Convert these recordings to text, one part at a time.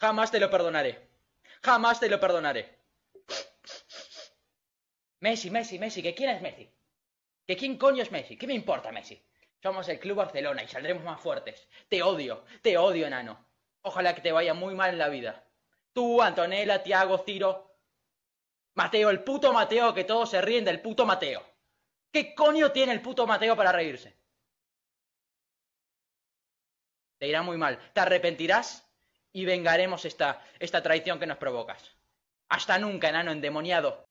Jamás te lo perdonaré. Jamás te lo perdonaré. Messi, Messi, Messi, ¿que quién es Messi? ¿Que quién coño es Messi? ¿Qué me importa Messi? Somos el Club Barcelona y saldremos más fuertes. Te odio, te odio, enano. Ojalá que te vaya muy mal en la vida. Tú, Antonella, Tiago, Ciro. Mateo, el puto Mateo, que todos se ríen del puto Mateo. ¿Qué coño tiene el puto Mateo para reírse? Te irá muy mal. Te arrepentirás y vengaremos esta, esta traición que nos provocas. Hasta nunca, enano endemoniado.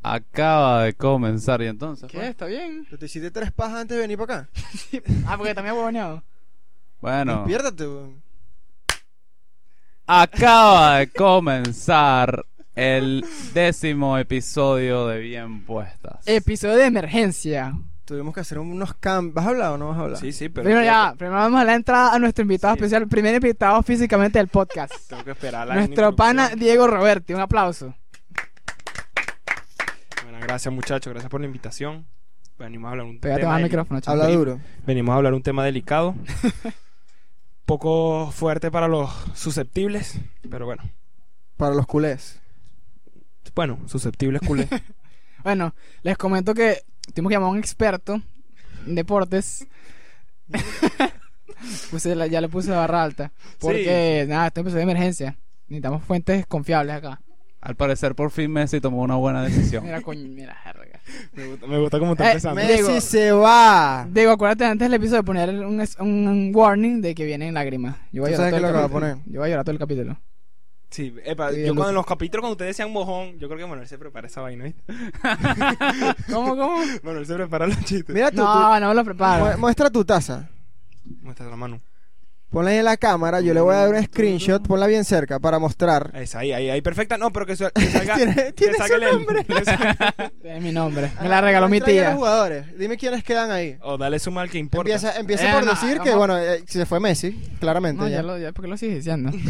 Acaba de comenzar y entonces. ¿Qué? pues, ¿Está bien? ¿Te hiciste tres pajas antes de venir para acá? Ah, porque también huevoneado. Bueno, Despiértate, weón. acaba de comenzar el décimo episodio de Bien Puestas. Episodio de emergencia. Tuvimos que hacer unos cambios. ¿Vas a hablar o no vas a hablar? Sí, sí, pero Primero ya, primero vamos a la entrada a nuestro invitado Sí. especial, el primer invitado físicamente del podcast. tengo que esperar la Nuestro pana Diego Roberti, un aplauso. Bueno, gracias muchachos, gracias por la invitación. Venimos a hablar un Pégate tema más al deli- micrófono, chaval. Habla duro. Venimos a hablar un tema delicado. Poco fuerte para los susceptibles, pero bueno. Para los culés. Bueno, susceptibles culé. Bueno, les comento que tuvimos que llamar a un experto en deportes. Puse la- ya le puse la barra alta. Porque, nada, esto empezó de emergencia. Necesitamos fuentes confiables acá. Al parecer, por fin Messi tomó una buena decisión. Mira, coño, mira, jerga. me, gusta, me gusta cómo está Eh, empezando. me- Messi Diego. se va. Diego, acuérdate antes del episodio de poner un, un warning de que vienen lágrimas. Yo voy a ¿Tú llorar sabes todo qué el es lo que va a capítulo. Yo voy a llorar todo el capítulo. Sí, epa, Sí, yo cuando en los capítulos cuando ustedes decían mojón, yo creo que Manuel se prepara esa vaina, ¿viste? ¿Cómo, cómo? Manuel se prepara los chistes. Mira tú, No, no me lo tú- preparo. mu- muestra tu taza. Muestra la mano. Ponla ahí en la cámara. Yo le voy a dar un screenshot. Ponla bien cerca para mostrar. Esa, ahí, ahí, ahí, perfecta. No, pero que, su- que salga. Tiene- tiene su el- nombre. que salga- Es mi nombre. Me la regaló mi Muestra ahí a los tía. jugadores. Dime quiénes quedan ahí. O dale suma al que importa. Empieza, empieza Eh, por no, decir que, bueno, eh, se fue Messi, claramente. No, ya. ya lo, ya, ¿por qué lo sigues diciendo?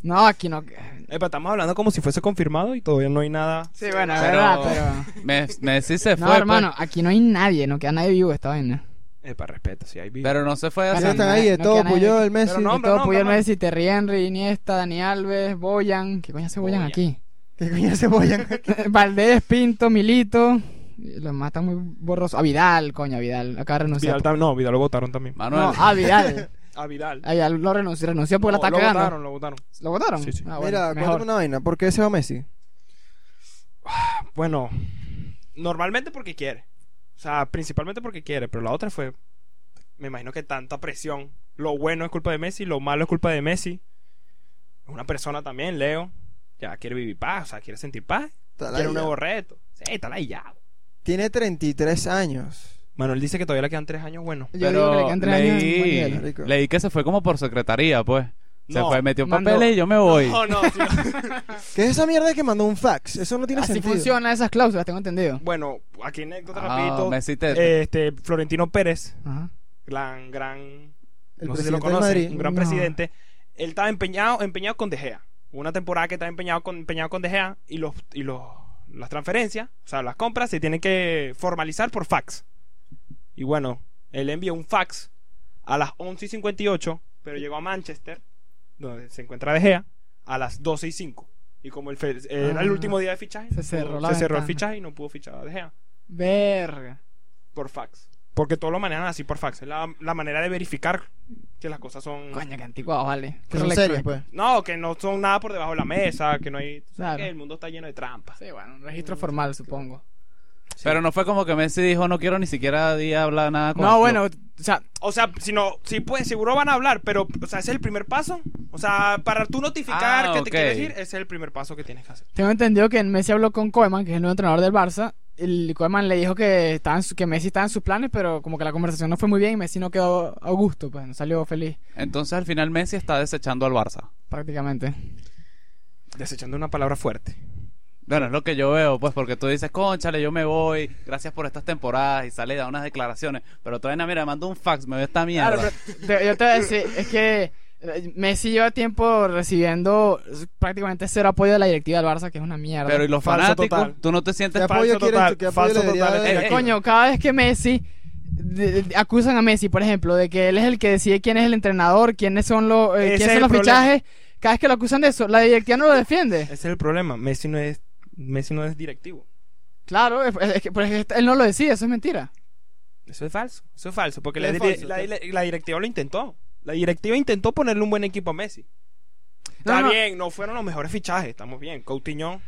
No, aquí no. Epa, estamos hablando como si fuese confirmado y todavía no hay nada. Sí, bueno, es Pero- verdad, pero. Mes- Messi se fue, No, pues, hermano, aquí no hay nadie, no queda nadie vivo esta vaina. Epa, respeto, si hay pero no se fue así. Bueno, están ahí, de no todo, queda nadie Puyol, aquí. Messi. Pero no, Y Hombre, todo Puyol. Messi, Terry Henry, Iniesta, Dani Alves, Boyan. ¿Qué coño hace Boyan Boyan. aquí? ¿Qué coño se vayan? Valdés, Pinto, Milito. Los matan muy borrosos. A Vidal, coño, a Vidal. Acá renunció. Vidal tam- no, Vidal lo votaron también. Manuel, No, a Vidal. A Vidal. A Vidal lo renunció, renunció porque No, la está lo cagando. votaron, lo votaron. ¿Lo votaron? Sí, sí. Ah, bueno, Mira, mejor. cuéntame una vaina. ¿Por qué se va Messi? Bueno, normalmente porque quiere. O sea, principalmente porque quiere, pero la otra fue, me imagino que tanta presión. Lo bueno es culpa de Messi, lo malo es culpa de Messi. Es una persona también, Leo. Ya quiere vivir paz, o sea, quiere sentir paz. Está Quiere un nuevo reto. Sí, está ladillado. Tiene 33 años. Manuel dice que todavía le quedan tres años buenos. Yo digo que le quedan tres años leí que se fue como por secretaría, pues. Se No, fue, metió mandó- papeles y yo me voy. No, no, sí, no. ¿Qué es esa mierda que mandó un fax? Eso no tiene Así sentido. funcionan esas cláusulas, tengo entendido. Bueno, aquí anécdota Ah, rapidito. Messi Este, Florentino Pérez, Ajá. gran, gran El no sé si lo presidente del conocen, Madrid. un gran No. presidente. Él estaba empeñado, empeñado con De Gea. Una temporada que estaba empeñado con, empeñado con De Gea y los, y los, las transferencias, o sea, las compras se tienen que formalizar por fax. Y bueno, él envió un fax a las 11 y 58, pero llegó a Manchester, donde se encuentra De Gea, a las 12 y 5. Y como el fe- era el Ah. último día de fichaje, Se cerró la se cerró el ventana. fichaje y no pudo fichar a De Gea Verga. por fax. Porque todos lo manejan así por fax. Es la, la manera de verificar que las cosas son. Coño, qué anticuado, vale. Que son pues. No, que no son nada por debajo de la mesa, que no hay. Claro. que el mundo está lleno de trampas. Sí, bueno, un registro formal, supongo. Pero no fue como que Messi dijo, no quiero ni siquiera día hablar nada con No, el bueno, club". o sea, O sea, si no, sí, pues seguro van a hablar, pero, o sea, ese es el primer paso. O sea, para tú notificar Ah, que te quieres ir, ese es el primer paso que tienes que hacer. tengo entendido que Messi habló con Koeman, que es el nuevo entrenador del Barça. Y Koeman le dijo que, estaba en su- que Messi estaba en sus planes, pero como que la conversación no fue muy bien y Messi no quedó a gusto, pues no salió feliz, Entonces al final Messi está desechando al Barça. prácticamente. Desechando una palabra fuerte. Bueno, es lo que yo veo, pues, porque tú dices, conchale, yo me voy, gracias por estas temporadas, y sale y da unas declaraciones, pero todavía, mira, mando un fax, me ve esta mierda. Claro, pero te- yo te voy a decir, es que Eh, Messi lleva tiempo recibiendo prácticamente cero apoyo de la directiva del Barça, que es una mierda. Pero y los Falso fanáticos, total. tú no te sientes ¿Qué apoyo falso total, falso total. la Eh, directiva? Coño, cada vez que Messi de- de- acusan a Messi, por ejemplo, de que él es el que decide quién es el entrenador, quiénes son los, eh, quiénes es son el los problema. fichajes, cada vez que lo acusan de eso, la directiva no lo defiende. Ese es el problema. Messi no es, Messi no es directivo. Claro, es, es que, él no lo decide, eso es mentira. Eso es falso. Eso es falso. Porque Es la, falso, la- ¿qué? la- la directiva lo intentó. La directiva intentó ponerle un buen equipo a Messi. No, Está no. bien, no fueron los mejores fichajes. Estamos bien. Coutinho.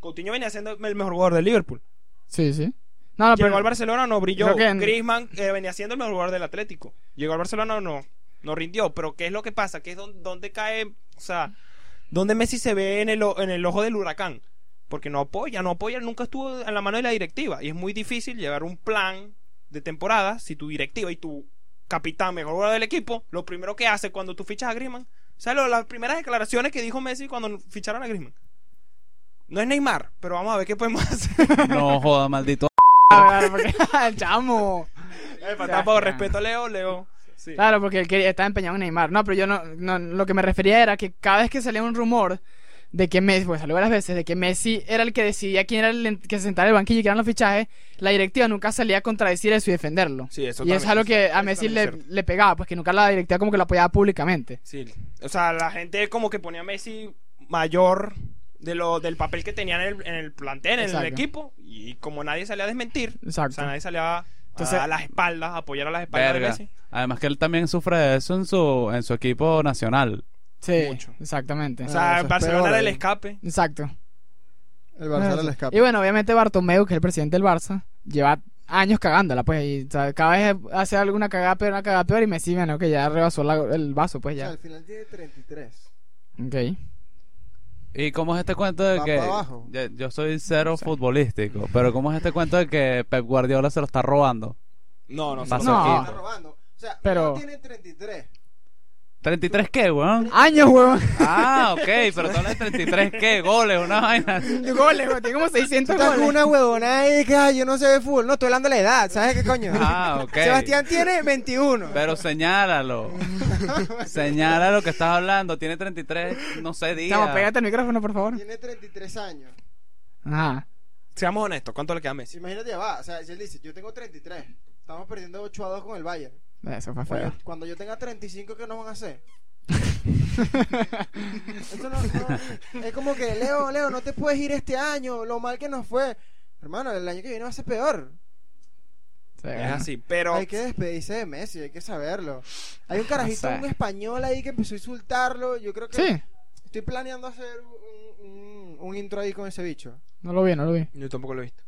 Coutinho venía siendo el mejor jugador de Liverpool. Sí, sí. No, no, Llegó pero al Barcelona, no brilló. En- Griezmann eh, venía siendo el mejor jugador del Atlético. Llegó al Barcelona, no, no rindió. Pero ¿qué es lo que pasa? ¿Qué es don- dónde cae, o sea, dónde Messi se ve en el, o- en el ojo del huracán? Porque no apoya, no apoya, nunca estuvo en la mano de la directiva. Y es muy difícil llevar un plan de temporada si tu directiva y tu capitán, mejor jugador del equipo, lo primero que hace cuando tú fichas a Griezmann. O sea, lo- las primeras declaraciones que dijo Messi cuando ficharon a Griezmann. No es Neymar, pero vamos a ver qué podemos hacer. No joda, maldito. Claro, porque- chamo. Eh, respeto a Leo, Leo. Sí. Claro, porque él estaba empeñado en Neymar. No, pero yo no, no- Lo que me refería era que cada vez que salía un rumor de que Messi, pues salió varias veces, de que Messi era el que decidía quién era el que se sentara en el banquillo y quién eran los fichajes, la directiva nunca salía a contradecir eso y defenderlo. Sí, eso y eso es algo que a Messi le, le pegaba, pues que nunca la directiva como que lo apoyaba públicamente. Sí. O sea, la gente como que ponía a Messi mayor de lo, del papel que tenía en el, en el plantel, en Exacto. el equipo. Y como nadie salía a desmentir, Exacto. o sea, nadie salía a, Entonces- a las espaldas, apoyar a las espaldas Verga. de Messi. Además que él también sufre de eso en su, en su equipo nacional. Sí, Mucho. exactamente. O Ah, sea, eso es Barcelona era el escape. Exacto. El Barça Eso. le escapa. Y bueno, obviamente Bartomeu, que es el presidente del Barça, lleva años cagándola, pues, y o sea, cada vez hace alguna cagada peor, una cagada peor, y Messi, bueno, que ya rebasó la- el vaso, pues O sea, ya. al final tiene 33. Ok. ¿Y cómo es este cuento de Va que abajo. ya- yo soy cero futbolístico, pero cómo es este cuento de que Pep Guardiola se lo está robando? No, no, Pasa no. No. Está robando. O sea, Pero- tiene 33. ¿33 qué, weón? Años, huevón. Ah, ok, pero tú hablas de 33 qué, goles, una vaina. goles, güey, tiene como Tú 600 estás con goles. una huevona ahí que ay, yo no sé de fútbol. No, estoy hablando de la edad. ¿Sabes qué coño? Ah, ok. Sebastián tiene 21. Pero señálalo. Señala lo que estás hablando. Tiene 33, no sé, días. Chamo, pégate el micrófono, por favor. Tiene 33 años. Ajá. Seamos honestos, ¿cuánto le queda a Messi? Imagínate, ya va. O sea, si él dice, yo tengo 33. Estamos perdiendo 8 a 2 con el Bayern. Eso fue Cuando, feo. cuando yo tenga 35, ¿qué nos van a hacer? Eso no, no- es como que, Leo, Leo, no te puedes ir este año, lo mal que nos fue. Hermano, el año que viene va a ser peor. Sí, Es bueno. así, pero... Hay que despedirse de Messi, hay que saberlo. Hay un carajito, No sé. un español ahí que empezó a insultarlo. Yo creo que Sí, estoy planeando hacer un, un- un intro ahí con ese bicho. no lo vi, no lo vi. Yo tampoco lo he visto.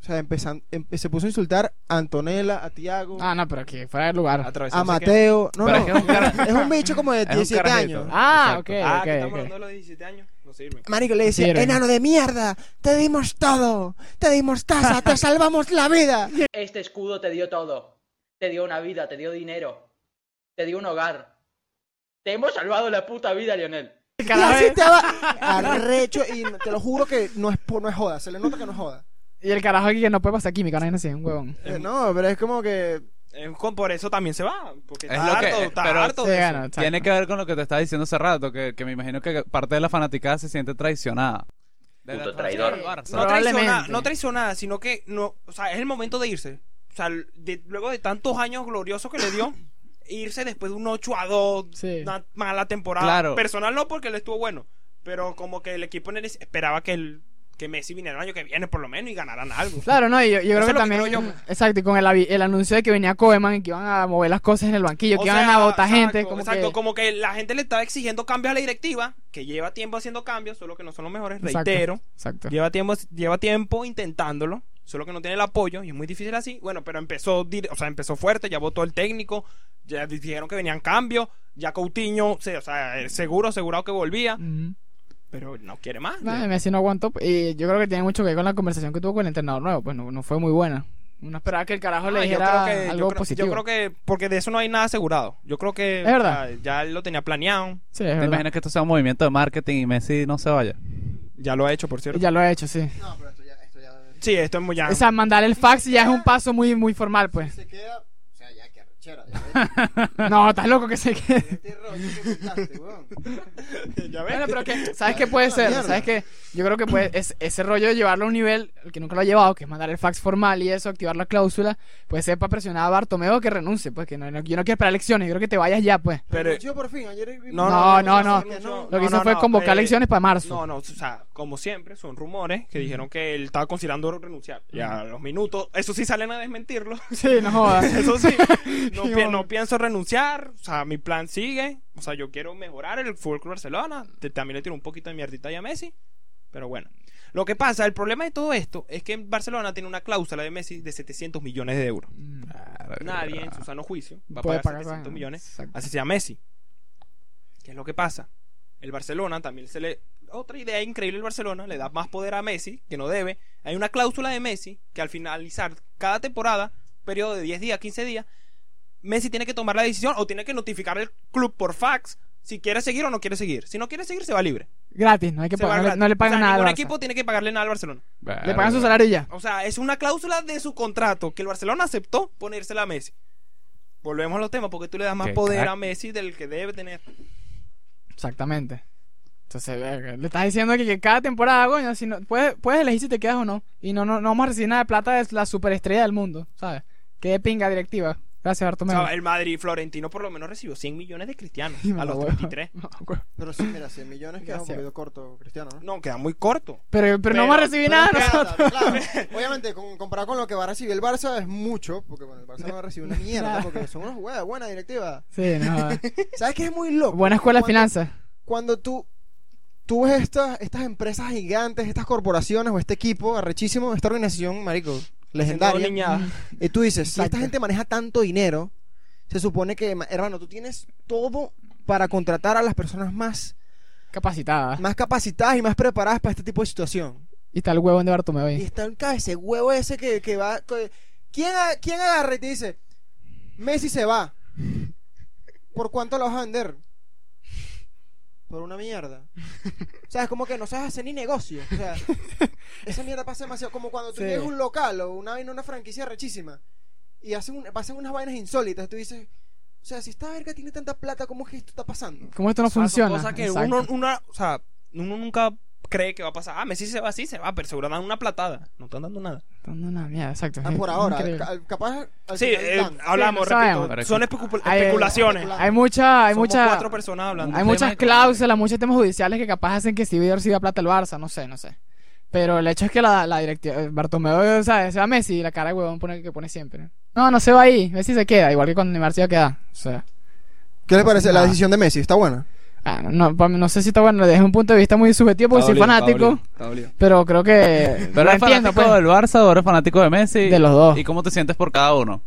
O sea, empezan, em- se puso a insultar a Antonella, a Tiago, Ah, no, pero que fuera del lugar. A. Mateo. No, Pero no, es que es un cara- es un bicho como de Es un 17 carajito. años. Ah, Exacto. ok, Ah, ok, que estamos ok. hablando de los 17 años. No sirve. Marico le decía, Sirve. enano de mierda, te dimos todo, te dimos taza, te salvamos la vida. Este escudo te dio todo. Te dio una vida, te dio dinero. Te dio un hogar. Te hemos salvado la puta vida, Lionel. Y Cada así vez- te va arrecho y te lo juro que no es, no es joda, se le nota que no es joda. Y el carajo aquí que no puede pasar química, no es así, un huevón. Eh, no, pero es como que Eh, con- por eso también se va. Porque Es está lo que- harto, eh, está pero- harto Sí, de eso. bueno, exacto. Tiene que ver con lo que te estaba diciendo hace rato, que, que me imagino que parte de la fanaticada se siente traicionada. De la Puto traición traidor. del Barça. No Probablemente. traicionada, no traicionada, sino que no, o sea, es el momento de irse. O sea, de- luego de tantos años gloriosos que le dio, irse después de un 8 a 2, Sí. una mala temporada. Claro. Personal no, porque él estuvo bueno, pero como que el equipo en el- esperaba que el que Messi viniera el año que viene por lo menos y ganaran algo. Claro, no, y yo, creo que también. creo yo. Exacto, y con el, anuncio de que venía Koeman y que iban a mover las cosas en el banquillo, O que iban a votar gente. Como exacto, que... como que la gente le estaba exigiendo cambios a la directiva, que lleva tiempo haciendo cambios, solo que no son los mejores, Exacto, reitero. Exacto. Lleva tiempo, lleva tiempo intentándolo, solo que no tiene el apoyo y es muy difícil así. Bueno, pero empezó, o sea, empezó fuerte, ya votó el técnico, ya dijeron que venían cambios, ya Coutinho, o sea, seguro, asegurado que volvía, Ujú. Pero no quiere más. Nah, Messi no aguantó. Y yo creo que tiene mucho que ver con la conversación que tuvo con el entrenador nuevo. Pues no, no fue muy buena. Uno esperaba que el carajo le Ah, yo dijera creo que, yo algo creo- positivo. Yo creo que, porque de eso no hay nada asegurado. Yo creo que Es verdad. ya él lo tenía planeado, Sí, es ¿Te verdad. imaginas que esto sea un movimiento de marketing y Messi no se vaya? ya lo ha hecho, por cierto. Ya lo ha hecho, sí. No, pero esto ya, esto ya Sí, esto es muy ya. O sea, mandar el fax ya es un paso muy, muy formal, pues. se queda, ya No, estás loco que se quede. Este rollo que weón. ya ves. Bueno, pero que, ¿sabes qué puede ser? ¿Sabes qué? Yo creo que puede, es, ese rollo de llevarlo a un nivel, el que nunca lo ha llevado, que es mandar el fax formal y eso, activar la cláusula, puede ser para presionar a Bartomeu que renuncie, pues que no, no- yo no quiero esperar elecciones, yo creo que te vayas ya, pues. Pero- Renunció por fin. Ayer No, No, no, no. que Lo No, que hizo no, fue no, convocar eh, elecciones para marzo. No, no, o sea, como siempre, son rumores que dijeron que él estaba considerando renunciar. Ya a los minutos, eso sí salen a desmentirlo. Sí, no jodas. Eso sí, no, pi- no pienso renunciar. O sea, mi plan sigue. O sea, yo quiero mejorar el Fútbol Club Barcelona. Te- también le tiro un poquito de mierdita ya a Messi. Pero bueno. Lo que pasa, el problema de todo esto es que Barcelona tiene una cláusula de Messi de 700 millones de euros. Nadie en su sano juicio va a pagar pagar 700 con- millones. Exacto. Así sea Messi. ¿Qué es lo que pasa? El Barcelona también se le. Otra idea increíble el Barcelona le da más poder a Messi, que no debe. Hay una cláusula de Messi que al finalizar cada temporada, periodo de 10 días, 15 días, Messi tiene que tomar la decisión o tiene que notificar al club por fax si quiere seguir o no quiere seguir. Si no quiere seguir, se va libre. Gratis, no hay que Se va pagar, no, gratis. le- no le O pagan sea, nada. al Ningún Barça. equipo tiene que pagarle nada al Barcelona. Le pagan su salario y ya. O sea, es una cláusula de su contrato que el Barcelona aceptó ponérsela a Messi. Volvemos a los temas porque tú le das más Qué poder crack. a Messi del que debe tener. Exactamente. Entonces, verga, le estás diciendo que, que cada temporada, coño, si no, puedes, puedes elegir si te quedas o no. Y no, no, no vamos a recibir nada de plata de la superestrella del mundo, ¿sabes? Que de pinga directiva. Gracias, O Bartomeu. sea, el Madrid Florentino por lo menos recibió 100 millones de cristianos a los la huevo. 33. Pero sí, mira, 100 millones queda un poquito corto, Cristiano, ¿no? No, queda muy corto. Pero, pero, no vamos a recibir nada. Claro, obviamente, con- comparado con lo que va a recibir el Barça es mucho, porque bueno, el Barça no va a recibir una mierda, porque son unos huevas, buena directiva. Sí, no. ¿Sabes qué es muy loco? Buena escuela de finanzas. Cuando tú, tú ves estas, estas empresas gigantes, estas corporaciones o este equipo arrechísimo, esta organización, marico, legendaria, y tú dices, si esta gente maneja tanto dinero, se supone que, ma- hermano, tú tienes todo para contratar a las personas más, Capacitada. más capacitadas y más preparadas para este tipo de situación. Y está el huevón de Bartomeu Y está el ese huevo ese que, que va. que- ¿quién, ¿Quién agarra y te dice: Messi se va? ¿Por cuánto lo vas a vender? Por una mierda. O sea, es como que no sabes hacer ni negocio. O sea, esa mierda pasa demasiado. Como cuando tú Sí. tienes un local o una vaina, una franquicia rechísima y hacen, un- pasan unas vainas insólitas. Tú dices: O sea, si esta verga tiene tanta plata, ¿cómo es que esto está pasando? ¿Cómo esto no O sea, funciona? cosas que Exacto. uno, una, o sea, uno nunca cree que va a pasar. Ah, Messi se va así, se va, pero seguro dan una platada. No están dando nada. Dando una mierda, exacto. Ah, por ahora. Ca- Capaz. al Sí, final eh, dan. hablamos, Sí, repito. sabemos. Son especu- Hay- especulaciones. Hay mucha, hay Somos mucha, cuatro personas hablando. hay muchas de- cláusulas, muchos temas judiciales que capaz hacen que Steve reciba plata al Barça, no sé, no sé. Pero el hecho es que la, la directiva, eh, Bartomeu, ¿sabes? Se va Messi y la cara de huevón pone que pone siempre. No, no se va ahí, Messi se queda, igual que cuando Neymar se iba a quedar. O sea, ¿Qué le parece la Nada. decisión de Messi? ¿Está buena? Ah, no, no, sé si está bueno, desde un punto de vista muy subjetivo porque soy fanático, pero creo que ¿Pero eres entiendo, fanático pues. del Barça o eres fanático de Messi? De los dos. ¿Y cómo te sientes por cada uno?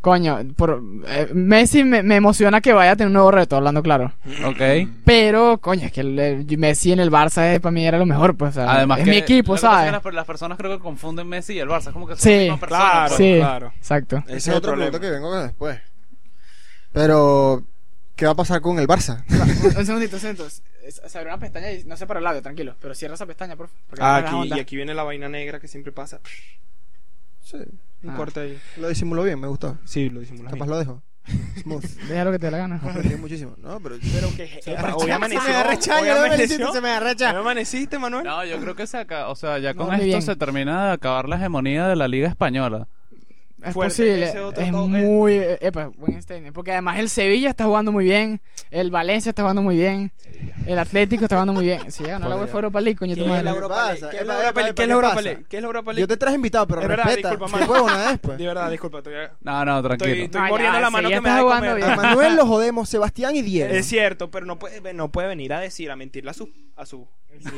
Coño, por, eh, Messi me, me emociona que vaya a tener un nuevo reto, hablando claro. Ok. Pero, coño, es que el, el Messi en el Barça eh, para mí era lo mejor, pues, o sea, Además es que mi equipo, es ¿sabes? Las, las personas creo que confunden Messi y el Barça. Es como que son Sí, la misma persona. Claro, pues. Sí. claro. Exacto. Ese es es otro problema. punto que vengo después. Pero, ¿qué va a pasar con el Barça? un segundito, un segundito. Se abrió una pestaña y no sé para el labio, tranquilo. Pero cierra esa pestaña, por favor. Ah, no me aquí, y aquí viene la vaina negra que siempre pasa. Sí, Un Ah. corte ahí. lo disimuló bien, me gustó. Sí, lo decimos Capaz lo dejo. Smooth. Deja lo que te dé la gana. Aprendí muchísimo. No, pero... Pero que Se hoy me arrecha, hoy me amaneció. se me arrecha. ¿Hoy amaneciste, Manuel? No, yo creo que se acaba, o sea, ya con esto bien. se termina de acabar la hegemonía de la Liga Española. Es Fuerte, posible. ese otro Es muy. eh, Epa, buen statement. Porque además el Sevilla está jugando muy bien. El Valencia está jugando muy bien. El Atlético está jugando muy bien. Sí, ganó la Joder. UEFA Europa League, coño, ¿Qué es la ¿Qué Europa League? ¿Qué es la Europa League? epa, ¿Qué es la ¿qué Europa pasa? League? ¿Qué es la Europa Yo te traje invitado, pero Es verdad, respeta. disculpa, ¿Qué mano. huevo nada después? De verdad, disculpa. Estoy, No, no, tranquilo. estoy, estoy No, ya, mordiendo la mano ya que me da estás de jugando comer. bien. A Manuel lo jodemos, Sebastián y Diego. Es cierto, pero no puede, no puede venir a decir, a mentirle a su, a su,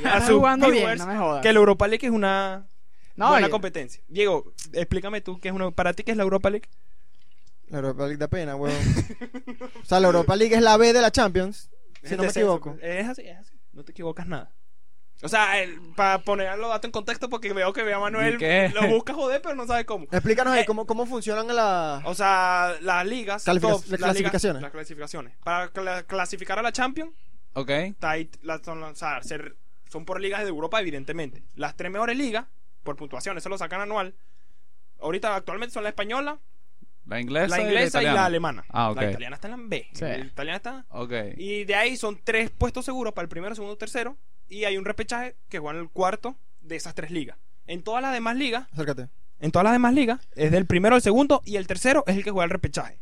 Ya a está sus jugando bien, viewers no me jodas. que la Europa League es una No, buena oye, competencia. Diego, explícame tú, ¿qué es una, para ti qué es la Europa League? La Europa League da pena, huevón. o sea, la Europa League es la B de la Champions. Si no me equivoco. Es así, es así. No te equivocas nada. O sea, para poner los datos en contexto, porque veo que veo a Manuel ¿Y qué? lo busca joder, pero no sabe cómo. Explícanos ahí Eh, cómo, cómo funcionan las... O sea, las ligas, Califica- las ligas- clasificaciones. las clasificaciones. Para cla- clasificar a la Champions, Ok. está ahí son, o sea, ser- son por ligas de Europa, evidentemente. Las tres mejores ligas, por puntuación, eso lo sacan anual. Ahorita, actualmente son la española, La inglesa, La inglesa y, la alemana. Ah, ok. La italiana está en la B. Sí. La italiana está. Ok. Y de ahí son tres puestos seguros para el primero, segundo, tercero. Y hay un repechaje que juegan el cuarto de esas tres ligas. En todas las demás ligas, Acércate. en todas las demás ligas, es del primero al segundo y el tercero es el que juega el repechaje.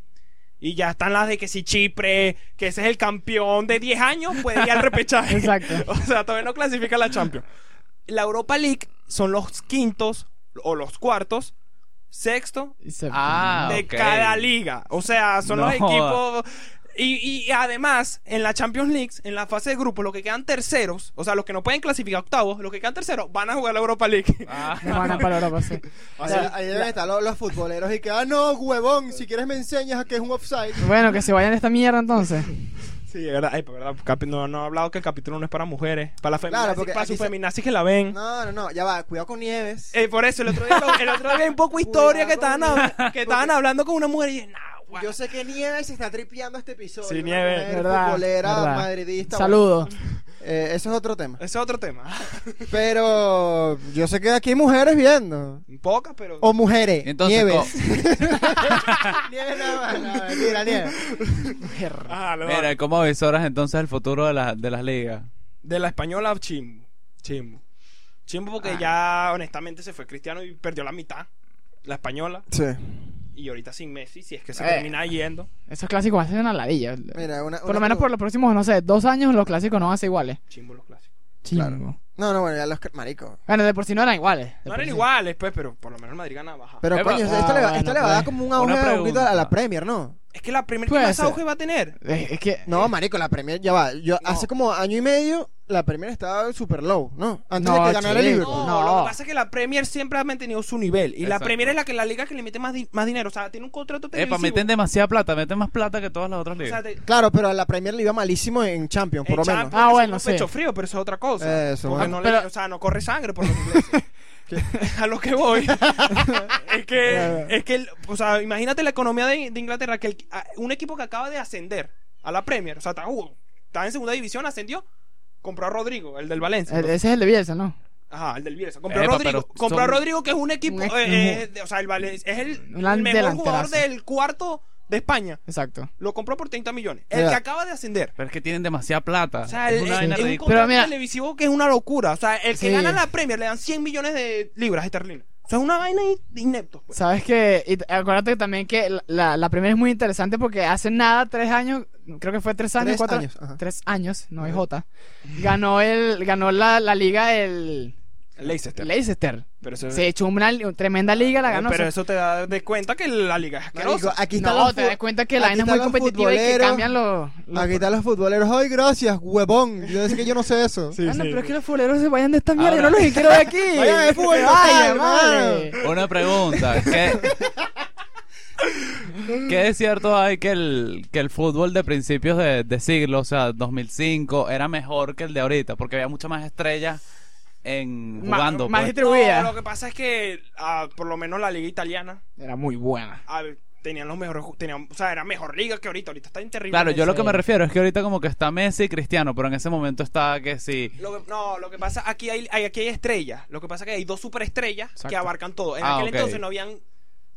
Y ya están las de que si Chipre, que ese es el campeón de 10 años, puede ir al repechaje. Exacto. o sea, todavía no clasifica a la Champions. La Europa League son los quintos o los cuartos, sexto Y Ah, de ok. cada liga. O sea, son No los equipos. Y, y además, en la Champions League, en la fase de grupo, los que quedan terceros, o sea, los que no pueden clasificar octavos, los que quedan terceros van a jugar la Europa League. Ah. Van a para Europa, sí. O sea, ahí deben estar los, los futboleros y que, ah, no, huevón, si quieres me enseñas a que es un offside. Bueno, que se vayan de esta mierda entonces. Sí, es verdad. Ay, pero verdad, capi- no, no he hablado que el capítulo no es para mujeres. Para la Claro, feminazis, porque para aquí su se- feminazis que la ven. No, no, no, ya va, cuidado con Nieves. Eh, por eso, el otro día, lo- el otro día vi un poco historia que estaban, con- hab- que estaban hablando con una mujer y dije, nah, guau". Yo sé que Nieves se está tripeando este episodio. Sí, una Nieves. mujer Verdad, futbolera, verdad. Madridista. Saludos. Eh, eso es otro tema. Ese es otro tema. Pero yo sé que aquí hay mujeres viendo. Pocas, pero... O mujeres. Entonces, Nieves. Nieves nada más. No, mentira, Nieves. Ah, lo- Mira, ¿cómo visoras entonces el futuro de, la- de las ligas? De la española, chimbo. Chimbo. Chimbo porque ya, honestamente, se fue Cristiano y perdió la mitad. La española. Sí. Y ahorita sin Messi, si es que se Eh. termina yendo. Esos clásicos van a ser una ladilla. Mira, una, Por una lo menos por los próximos, no sé, dos años los clásicos no van a ser iguales. Chimbo los clásicos. Claro. No, no, bueno, ya los. Marico. Bueno, de por sí no eran iguales. No eran sí. iguales, pues, pero por lo menos el Madrid gana baja. Pero coño, esto, Ah, le va, bueno, esto le va a dar pues. como un auge un poquito a la. Premier, ¿no? Es que la primera que Puede más ser. auge va a tener. Es, es que. No, marico, la Premier ya va. Yo No. hace como año y medio la Premier estaba super low, ¿no? Antes No, de que ganara el. Liverpool. No, No. lo que pasa es que la Premier siempre ha mantenido su nivel. Y la. Premier es la que la liga que le mete más, di- más dinero. O sea, tiene un contrato televisivo. Epa, meten demasiada plata, meten más plata que todas las otras O sea, ligas. te- Claro, pero a la Premier le iba malísimo en Champions, por en lo menos. Champions, Ah, bueno, sí. pecho frío, pero eso es otra cosa. Eso, Porque no Pero- le, o sea, no corre sangre por los ingleses. a lo que voy es que es que el- o sea imagínate la economía de, de Inglaterra que el- a- un equipo que acaba de ascender a la Premier o sea está, uh, en segunda división ascendió compró a Rodrigo el del Valencia el- ese es el de Bielsa, ¿no? Ajá, el del Bielsa. Compró Epa, a Rodrigo. Compró a Rodrigo, que es un equipo. Un ex- eh, eh, de- o sea, el Valencia es el, el mejor jugador del cuarto de España. Exacto. Lo compró por 30 millones. El Mira. que acaba de ascender. Pero es que tienen demasiada plata. O sea, es el- una es, vaina es un ridícula. contrato mira- televisivo que es una locura. O sea, el que Sí. gana la Premier le dan 100 millones de libras esterlinas. O sea, es una vaina in- de ineptos. pues. Sabes que, y t- acuérdate también que la- la, la primera es muy interesante porque hace nada, tres años, creo que fue tres años, Tres cuatro años, ajá. tres años, no hay J, ganó el, ganó la, la liga el Leicester. Leicester. Pero eso, Se echó una, li- tremenda liga, la ganó. pero eso te da de cuenta que la liga es Marico, asquerosa. aquí están no, los te fu- das cuenta que la aquí vaina es muy están los competitiva y que futboleros. cambian los... los- Aquí están los futboleros. Ay, gracias, huevón. Yo decía que yo no sé eso. Sí, Bueno, sí. pero es que los futboleros se vayan de esta mierda, Ahora- yo no los quiero ver aquí. Vayan al fútbol Que local, vale. Una pregunta. ¿Qué, ¿Qué de cierto hay que el, que el fútbol de principios de, de siglo, o sea, 2005, era mejor que el de ahorita? Porque había muchas más estrellas en Ma- jugando. más pues. distribuida. No, lo que pasa es que ah, por lo menos la liga italiana Era muy buena. ah, tenían los mejores ju- tenían, o sea, era mejor liga que ahorita. Ahorita está terrible. Claro, yo lo que me refiero es que ahorita como que está Messi y Cristiano, pero en ese momento está que sí. Lo que- no, lo que pasa, aquí hay, hay- aquí hay estrellas. Lo que pasa es que hay dos superestrellas Exacto. que abarcan todo. En Ah, aquel ok. entonces no habían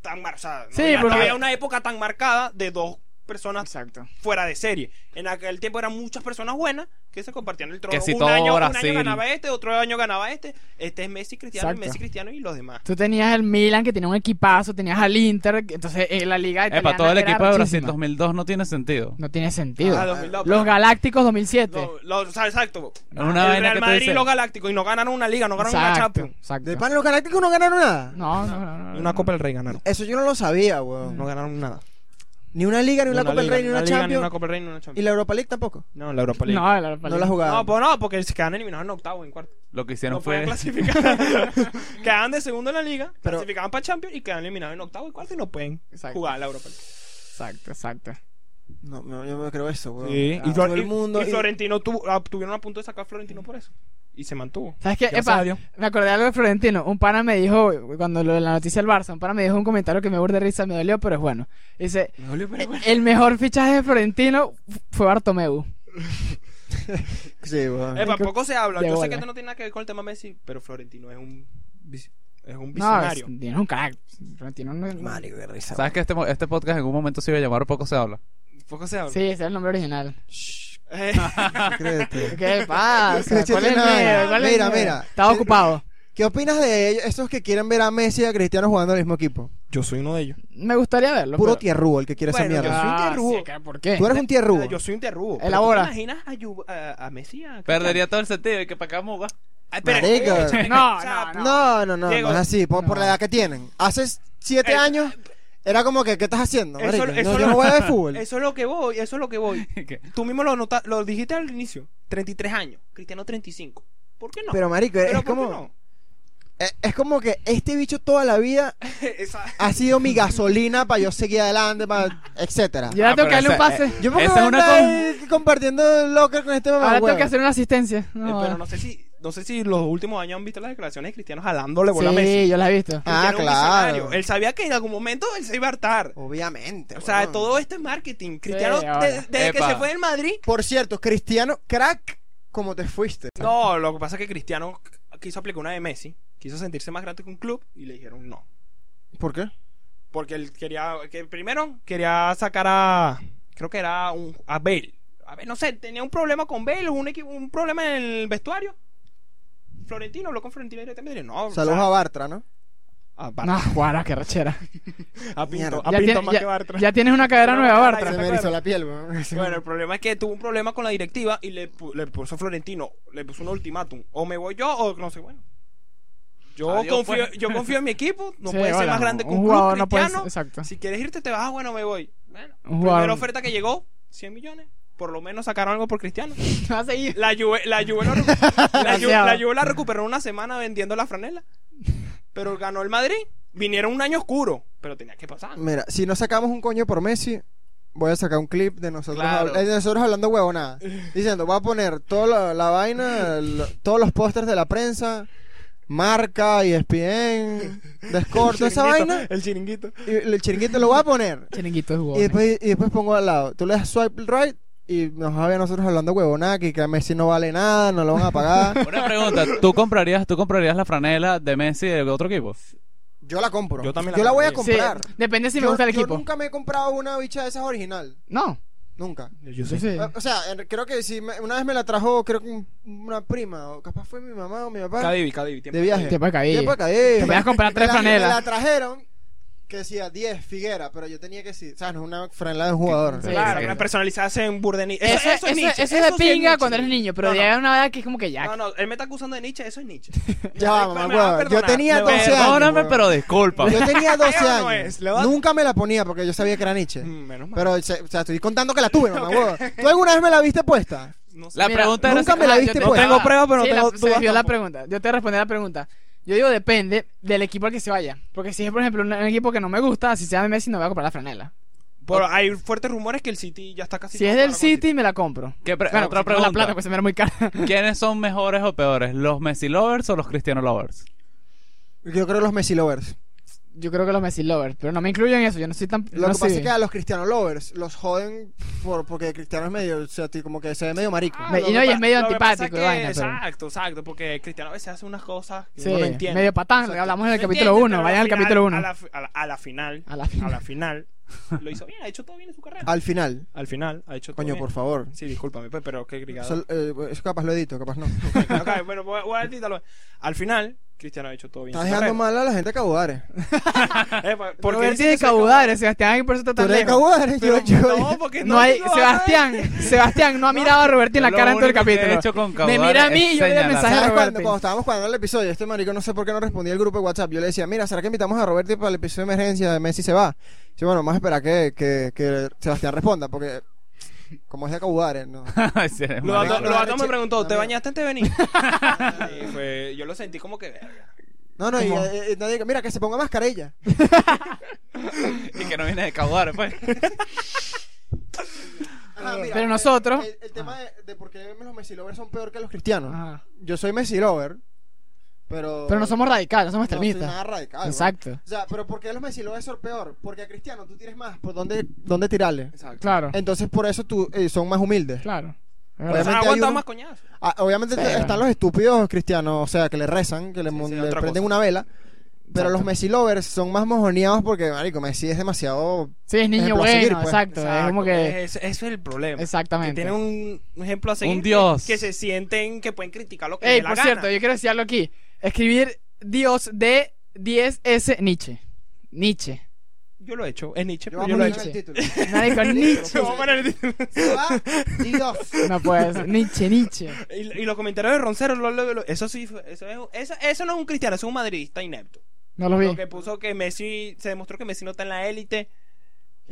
tan mar- o sea, no Sí, había, no porque- había una época tan marcada de dos personas Exacto. fuera de serie. En aquel tiempo eran muchas personas buenas que se compartían el trono. Que si un, todo año, un año ganaba este, otro año ganaba este. Este es Messi, Cristiano, Exacto. Messi, Cristiano y los demás. Tú tenías el Milan que tenía un equipazo, tenías al Inter, entonces en la liga italiana Epa, todo el equipo de Brasil arrechísima. 2002 no tiene sentido. No tiene sentido. Ah, 2002, Los Galácticos 2007. Lo- lo- o sea, exacto. Es una el Real Madrid y los Galácticos y no ganaron una liga, no ganaron una exacto, Champions. exacto. ¿De pan los galácticos no ganaron nada? No, no, no, no, no. Una Copa del Rey ganaron. Eso yo no lo sabía, weón. No ganaron nada. Ni una liga, ni una, Copa del Rey, ni una, liga, Ni Champions. una Copa del Rey, ni una Y la Europa League tampoco. No, la Europa League. No, la Europa No la League. jugaban. No, pues no, porque se quedan eliminados en octavo, en cuarto. Lo que hicieron No pueden fue... clasificar. quedan de segundo en la liga, Pero- clasificaban para Champions y quedan eliminados en octavo y cuarto y no pueden Exacto. jugar la Europa League. Exacto, exacto. No, no, yo me creo eso, weón. Sí, Ah, y, todo el y- mundo. y Florentino tuvo, ah, tuvieron a punto de sacar a Florentino por eso. Y se mantuvo. ¿Sabes qué? Epa, me acordé de algo de Florentino. Un pana me dijo, cuando lo de la noticia del Barça, un pana me dijo un comentario que me burde risa, me dolió, pero es bueno. Dice, Me dolió, pero bueno. el mejor fichaje de Florentino fue Bartomeu. Sí, weón. Epa, poco se habla. de Yo sé que esto no tiene nada que ver con el tema Messi, pero Florentino es un. Es un No, visionario. es- tienes un crack. Florentino no es- Marico, qué risa. ¿Sabes que este, este podcast en un momento se iba a llamar Poco se habla? Poco se habla. Sí, ese es el nombre original. Créete. ¿Qué pasa? Cristiano ¿Cuál es el nada. miedo? ¿Cuál es el Mira, mira. Estaba ocupado. ¿Qué opinas de ellos, esos que quieren ver a Messi y a Cristiano jugando en el mismo equipo? yo soy uno de ellos. Me gustaría verlo. Puro pero- tierrúo el que quiere Bueno, esa mierda. yo soy un Ah. ¿Por qué? Tú eres un tierrúo. Yo soy un pero Elabora. ¿tú ¿Te imaginas a, Yu- a, a Messi? a Perdería todo el sentido y que para acá escúchame, No, no, No, no, no, Diego, no es así, por, por no. la edad que tienen. Hace siete Eh, años era como que, ¿qué estás haciendo? Eso- marico? eso no, yo no voy a ver fútbol. Eso es lo que voy, eso es lo que voy. ¿Qué? Tú mismo lo, nota- lo dijiste al inicio. 33 años. Cristiano 35. ¿Por qué no? Pero, marico, Pero es ¿por qué como, no? es, es como que este bicho toda la vida ha sido mi gasolina para yo seguir adelante, para, etcétera. Ya Ah, tengo que darle un pase. Yo me voy a con- ahí compartiendo el locker con este Ahora mamá tengo que hacer una asistencia. Eh, pero no sé si no sé si los últimos años han visto las declaraciones de Cristiano jalándole a Sí, Messi. yo la he visto. Ah, claro. Él sabía que en algún momento él se iba a hartar. Obviamente. O sea, todo esto es marketing. Cristiano, desde que se fue del Madrid. Por cierto, Cristiano, crack, como te fuiste. No, lo que pasa es que Cristiano quiso aplicar una de Messi. Quiso sentirse más grande que un club y le dijeron no. ¿Por qué? Porque él quería, que primero quería sacar a, creo que era un, a Bale. A ver, no sé, tenía un problema con Bale, un, un problema en el vestuario. Florentino habló con Florentino directamente y le dijo, no, o Saludos sea, a Bartra, ¿no? a, Bar- No, guara, qué rechera. a Pinto, a Ya, Pinto tiene- más ya- que Bartra. ya tienes una cadera nueva, no, Bartra. Se ¿te me erizó la piel, weón. Bueno, el problema es que tuvo un problema con la directiva y le, pu- le puso Florentino, le puso un ultimátum. O me voy yo o no sé, bueno. Yo, Adiós, confío, pues. yo confío en mi equipo, no Sí, puede ser hola, más grande que un un, jugador club no puede cristiano. ser- exacto. Si quieres irte, te vas, bueno, me voy. Bueno, primera oferta que llegó, 100 millones. Por lo menos sacaron algo por Cristiano. Va a seguir. La Juve la, Juve lo la, Juve, la Juve la recuperó una semana vendiendo la franela. Pero ganó el Madrid. Vinieron un año oscuro, pero tenía que pasar. Mira, si no sacamos un coño por Messi, voy a sacar un clip de nosotros, Claro. habl- de nosotros hablando huevonada. Diciendo, voy a poner toda la, la vaina, lo- todos los pósters de la prensa, marca, ESPN, Discord, toda esa vaina. El chiringuito. Y el chiringuito lo voy a poner. Chiringuito de Y jugadores. después, y después pongo al lado. Tú le das swipe right y nos va a ver nosotros hablando huevonada, que, que Messi no vale nada, no lo van a pagar. Una pregunta, ¿tú comprarías, ¿tú comprarías la franela de Messi de otro equipo? Yo la compro. Yo también la Yo la voy a. Sí, comprar. depende si me yo, gusta el yo equipo. nunca me he comprado una bicha de esas original. No. Nunca. Yo Sí. sé. Eh, O sea, en- creo que si me- una vez me la trajo, creo que un- una prima, o capaz fue mi mamá o mi papá. Cadivi, Cadivi. De viaje. Te puede caer. Tiempo de caer. Te podías comprar Me tres la- franelas. Me la trajeron que decía 10 Figuera, pero yo tenía que decir, ¿sabes? No es una franela de un jugador. Sí, Claro, sí. una personalizada en Burdeni. Eso, eso, es Nietzsche. eso es de pinga Nietzsche. cuando eres niño, pero No, ya no. una edad que es como que ya. No, no, él me está acusando de Nietzsche, eso es Nietzsche. Ya mamá, me. Yo tenía me va a 12 perdonar. años. Perdóname, pero disculpa. Yo tenía 12 Eso no años. Nunca me la ponía porque yo sabía que era Nietzsche. Mm, Menos mal. Pero, se- o sea, estoy contando que la tuve, mamá, huevo. ¿Tú alguna vez me la viste puesta? No sé. La Mira, pregunta era nunca si- me la Ah, viste yo- no pues. tengo pruebas, pero no la- tengo se dudas la pregunta. Yo te respondí la pregunta. Yo digo, depende del equipo al que se vaya. Porque si es, por ejemplo, un, un equipo que no me gusta, si se llama Messi, no voy a comprar la franela. Pero hay fuertes rumores que el City ya está casi. Si es del City, me la compro. ¿Qué pre- Bueno, otra si tengo la pregunta. plata, pues se me era muy cara. ¿Quiénes son mejores o peores? ¿Los Messi lovers o los Cristiano lovers? Yo creo los Messi lovers. Yo creo que los Messi lovers, pero no me incluyo en eso. Yo no soy tan. Lo no que pasa soy- es que a los Cristiano lovers los joden por, porque Cristiano es medio, o sea, ti- como que se ve medio marico. Ah, Me- lo y no, y es medio que pasa antipático vaina, que- pero- Exacto, exacto. Porque Cristiano a veces hace unas cosas que Sí, no entiende. medio patán, Exacto. hablamos en el ¿Me capítulo entiendes? 1. Pero Vayan al final- capítulo 1. A a la- a la final. A la final. A la final. Lo hizo bien, ha hecho todo bien en su carrera. Al final. Al final, ha hecho todo Coño, bien. por favor. Sí, discúlpame, pero qué grigado. Sol- eh, eso capaz lo edito, capaz no. Ok, bueno, voy, voy a editarlo. Al final, Cristiano ha hecho todo bien. en Estás dejando mal a la gente de Caudare. Eh, pues, ¿por qué Roberto dices de que soy Caudare, Sebastián, y por eso está tan lejos. Caudare, yo, yo, No, porque No hay, digo, ay, Sebastián, Sebastián no ha mirado a Roberto en la cara en todo el capítulo. hecho con Me mira a mí y yo le doy mensaje a ¿Sabes cuando, Roberto. cuando estábamos cuadrando el episodio? Este marico no sé por qué no respondía el grupo de WhatsApp. Yo le decía, mira, ¿será que invitamos a Roberto para el episodio de emergencia de Messi se va? Sí, bueno, vamos a esperar que, que, que Sebastián responda, porque como es de Caudare, ¿no? Sí, eres Lo marico. dato- lo dato me preguntó, ¿te bañaste antes de venir? Sí, fue- yo lo sentí como que... verga. No, no, y, ¿Cómo? eh, eh, nadie- mira, que se ponga mascarilla. Y que no viene de caudar, pues. Ajá, mira, Pero eh, nosotros- El, el tema de, de por qué los Messi lovers son peor que los cristianos. Ajá. Yo soy Messi lover, pero. Pero no somos radicales, no somos no soy extremistas. nada radical. Exacto. O sea, pero ¿por qué los Messi lovers son peor? Porque a Cristiano tú tienes más por dónde, dónde tirarle. Claro, Entonces por eso tú, eh, son más humildes. claro. Obviamente O sea, uno- más coñazo. Ah, obviamente Sí. están los estúpidos cristianos, o sea, que le rezan, que le, Sí, sí, le prenden cosa. una vela. Pero los Exacto. Messi lovers son más mojoneados porque, marico, Messi es demasiado... Sí, es niño bueno, seguir, pues. exacto. Es como que. Es- eso es el problema. Que Exactamente. tienen un, un ejemplo a seguir. Un dios. Que se sienten que pueden criticar lo que Ey, les por la cierto, gana. yo quiero decir algo aquí. Escribir Dios de 10S Nietzsche. Nietzsche. Yo lo he hecho. Es Nietzsche, Yo pero yo a lo he poner hecho. el título. Marico, Nietzsche. Vamos a poner el título. Se va Dios. No puede ser. Nietzsche, Nietzsche. Y, y los comentarios de Roncero, lo- lo- lo- eso sí, fue- eso, es- eso, eso no es un cristiano, eso es un madridista inepto. No lo vi. Lo que puso que Messi, se demostró que Messi no está en la élite.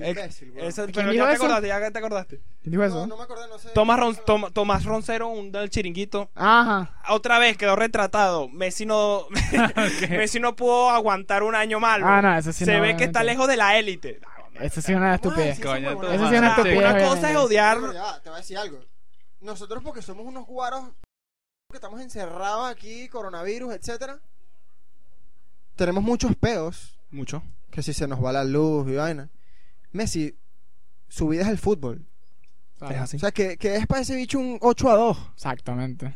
Qué imbécil, weón. Eso, ¿Quién pero dijo ya te eso? acordaste, ya te acordaste. ¿Quién dijo eso? No, no me acordé, no sé. Tomás, Ron- Tom- Tomás Roncero, un del chiringuito. Ajá. Otra vez quedó retratado. Messi no, Messi no pudo aguantar un año mal. Ah, no, eso sí Se no, ve que está obviamente. lejos de la élite. Eso sí es una estupidez. sí, Coño, Eso sí es una estupidez. una cosa obviamente. es odiar. Pero ya va, te voy a decir algo. Nosotros porque somos unos guaros que estamos encerrados aquí, coronavirus, etcétera, tenemos muchos peos, Mucho. que si se nos va la luz y vaina. Messi, su vida es el fútbol. Es así. O sea, que, que es para ese bicho un 8 a 2. Exactamente.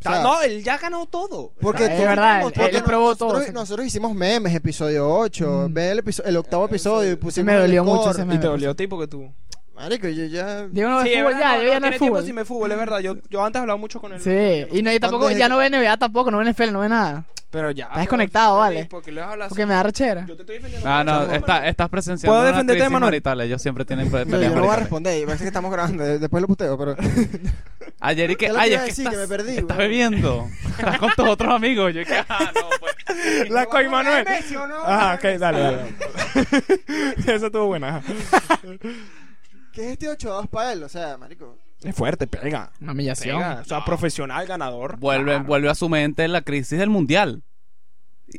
O sea, no, él ya ganó todo. Porque Es tú- verdad, él- porque él probó nosotros, todo, nosotros hicimos memes, episodio 8, Mm. ve el, episo- el octavo episodio y pusimos me dolió mucho ese Y meme. te dolió tipo que tú. Marico, yo ya... Diego no ve Sí, es fútbol verdad, ya, no, yo ya no tiene tiempo fútbol. sin ver fútbol, es verdad. Yo, yo antes hablaba mucho con él. Sí, y no, y tampoco, ¿Cuándo ya no ve NBA tampoco, no ve NFL, no ve nada. Pero ya. Estás desconectado, vale. Porque Porque me da rechera. Yo te estoy defendiendo. Ah, no, está, estás presenciando ¿Puedo defenderte, crisis Manuel? marital. Ellos siempre tienen pre- No, peleas yo no voy a responder, parece que estamos grabando, de- después lo puteo, pero... Ayer y que, ¿Qué es lo que ay, es que estás, Que me perdí, estás weón. bebiendo. Estás con tus otros amigos. Yo que, ah, no, pues. La coi Manuel. Ah, ok, dale, dale. Eso estuvo buena. ¿Qué es este 8 a 2 para él? O sea, marico... Es fuerte, pega. Una humillación. Pega. O sea, profesional, ganador. Vuelve, Claro. vuelve a su mente la crisis del mundial.